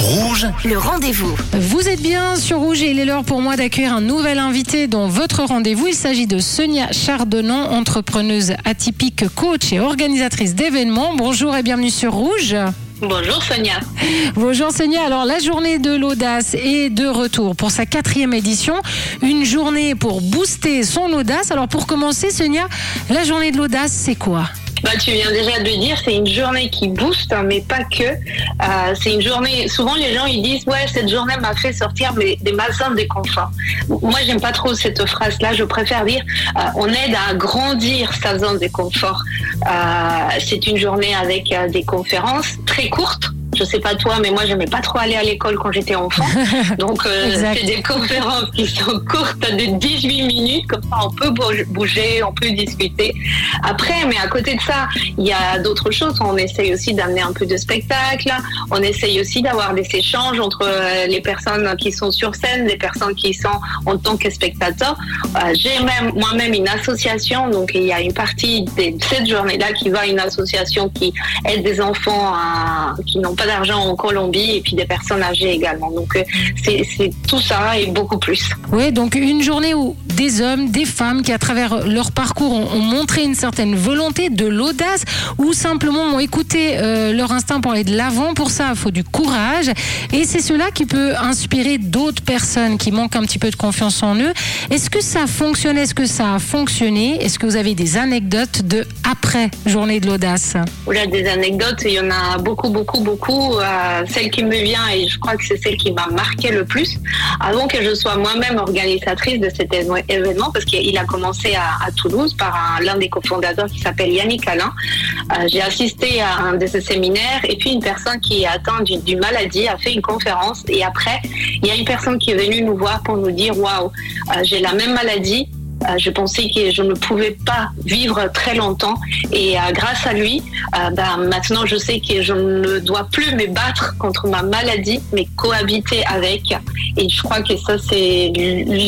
Rouge, le rendez-vous. Vous êtes bien sur Rouge et il est l'heure pour moi d'accueillir un nouvel invité dans votre rendez-vous. Il s'agit de Sonia Chardonnant, entrepreneuse atypique, coach et organisatrice d'événements. Bonjour et bienvenue sur Rouge. Bonjour Sonia. Bonjour Sonia. Alors la journée de l'audace est de retour pour sa quatrième édition. Une journée pour booster son audace. Alors pour commencer Sonia, la journée de l'audace c'est quoi? Bah, tu viens déjà de dire, c'est une journée qui booste, hein, mais pas que. Euh, c'est une journée. Souvent, les gens ils disent ouais, cette journée m'a fait sortir des ma zone de confort. Moi, j'aime pas trop cette phrase-là. Je préfère dire euh, on aide à grandir sa zone de confort. Euh, c'est une journée avec des conférences très courtes je sais pas toi, mais moi j'aimais pas trop aller à l'école quand j'étais enfant. Donc euh, c'est des conférences qui sont courtes de 18 minutes, comme ça on peut bouger, on peut discuter. Après, mais à côté de ça, il y a d'autres choses. On essaye aussi d'amener un peu de spectacle. On essaye aussi d'avoir des échanges entre euh, les personnes qui sont sur scène, les personnes qui sont en tant que spectateurs. Euh, j'ai même moi-même une association, donc il y a une partie de cette journée-là qui va à une association qui aide des enfants à, qui n'ont pas d'argent en Colombie et puis des personnes âgées également. Donc euh, c'est tout ça et beaucoup plus. Oui, donc une journée où des hommes, des femmes qui à travers leur parcours ont, montré une certaine volonté, de l'audace ou simplement ont écouté euh, leur instinct pour aller de l'avant. Pour ça, il faut du courage et c'est cela qui peut inspirer d'autres personnes qui manquent un petit peu de confiance en eux. Est-ce que ça fonctionne Est-ce que ça a fonctionné? Est-ce que vous avez des anecdotes de après journée de l'audace? A des anecdotes, il y en a beaucoup, beaucoup, beaucoup euh, celle qui me vient et je crois que c'est celle qui m'a marqué le plus, avant que je sois moi-même organisatrice de cet événement, parce qu'il a commencé à, Toulouse par l'un des cofondateurs qui s'appelle Yannick Alain. Euh, j'ai assisté à un de ces séminaires et puis une personne qui est atteinte d'une maladie a fait une conférence et après, il y a une personne qui est venue nous voir pour nous dire, waouh, euh, j'ai la même maladie, je pensais que je ne pouvais pas vivre très longtemps. Et euh, grâce à lui, euh, ben, maintenant je sais que je ne dois plus me battre contre ma maladie, mais cohabiter avec. Et je crois que ça c'est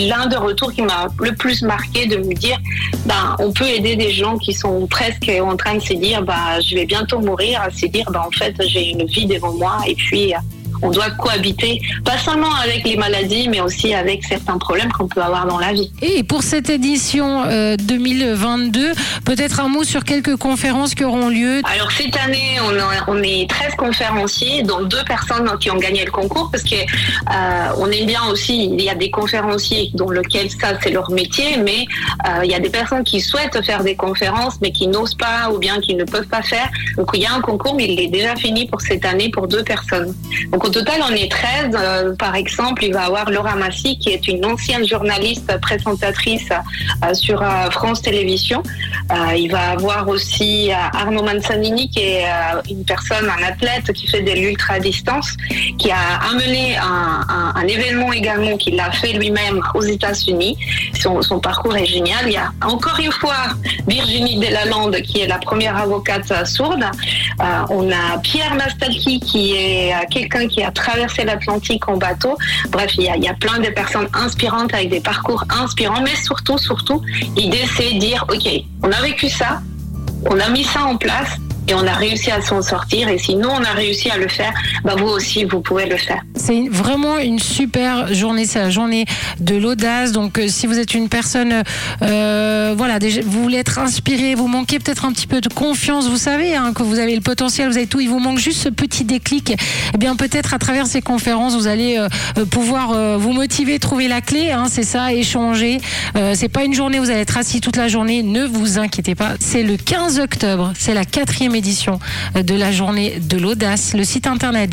l'un des retours qui m'a le plus marqué de me dire, ben, on peut aider des gens qui sont presque en train de se dire, ben, je vais bientôt mourir, à se dire, en fait j'ai une vie devant moi. Et puis on doit cohabiter, pas seulement avec les maladies, mais aussi avec certains problèmes qu'on peut avoir dans la vie. Et pour cette édition 2022, euh, peut-être un mot sur quelques conférences qui auront lieu. Alors cette année, on, est 13 conférenciers, dont deux personnes qui ont gagné le concours, parce que euh, on aime bien aussi, il y a des conférenciers dont lequel ça c'est leur métier, mais euh, il y a des personnes qui souhaitent faire des conférences, mais qui n'osent pas ou bien qui ne peuvent pas faire. Donc il y a un concours, mais il est déjà fini pour cette année pour deux personnes. Donc total, on est 13. Euh, par exemple, il va y avoir Laura Massy, qui est une ancienne journaliste présentatrice euh, sur euh, France Télévisions. Il va avoir aussi Arnaud Manzanini, qui est une personne, un athlète qui fait de l'ultra-distance, qui a amené un, événement également qu'il a fait lui-même aux États-Unis. Son, son, parcours est génial. Il y a encore une fois Virginie Delalande, qui est la première avocate sourde. on a Pierre Mastalki, qui est quelqu'un qui a traversé l'Atlantique en bateau. Bref, il y, a, plein de personnes inspirantes avec des parcours inspirants, mais surtout, surtout, l'idée c'est de dire, OK, on a vécu ça, on a mis ça en place, et on a réussi à s'en sortir. Et si nous, on a réussi à le faire, bah vous aussi, vous pouvez le faire. C'est vraiment une super journée. C'est la journée de l'audace. Donc, euh, si vous êtes une personne, euh, voilà, vous voulez être inspiré, vous manquez peut-être un petit peu de confiance, vous savez hein, que vous avez le potentiel, vous avez tout. Il vous manque juste ce petit déclic. Eh bien, peut-être à travers ces conférences, vous allez euh, pouvoir vous motiver, trouver la clé. Hein, c'est ça, échanger. c'est pas une journée où vous allez être assis toute la journée. Ne vous inquiétez pas. C'est le 15 octobre. C'est la quatrième édition de la journée de l'audace. Le site internet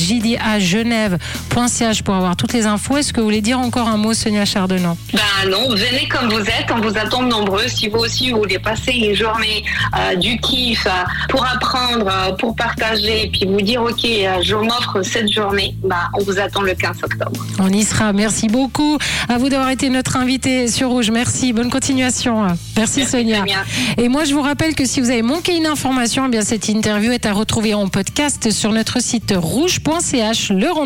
pour avoir toutes les infos. Est-ce que vous voulez dire encore un mot, Sonia Chardonnant? Ben non, venez comme vous êtes. On vous attend nombreux. Si vous aussi vous voulez passer une journée euh, du kiff euh, pour apprendre, euh, pour partager, et puis vous dire ok, je m'offre cette journée, ben, on vous attend le 15 octobre. On y sera. Merci beaucoup à vous d'avoir été notre invité sur Rouge. Merci. Bonne continuation. Merci, Sonia. Et moi, je vous rappelle que si vous avez manqué une information, eh bien cette interview est à retrouver en podcast sur notre site rouge.ch. Le rendez-vous.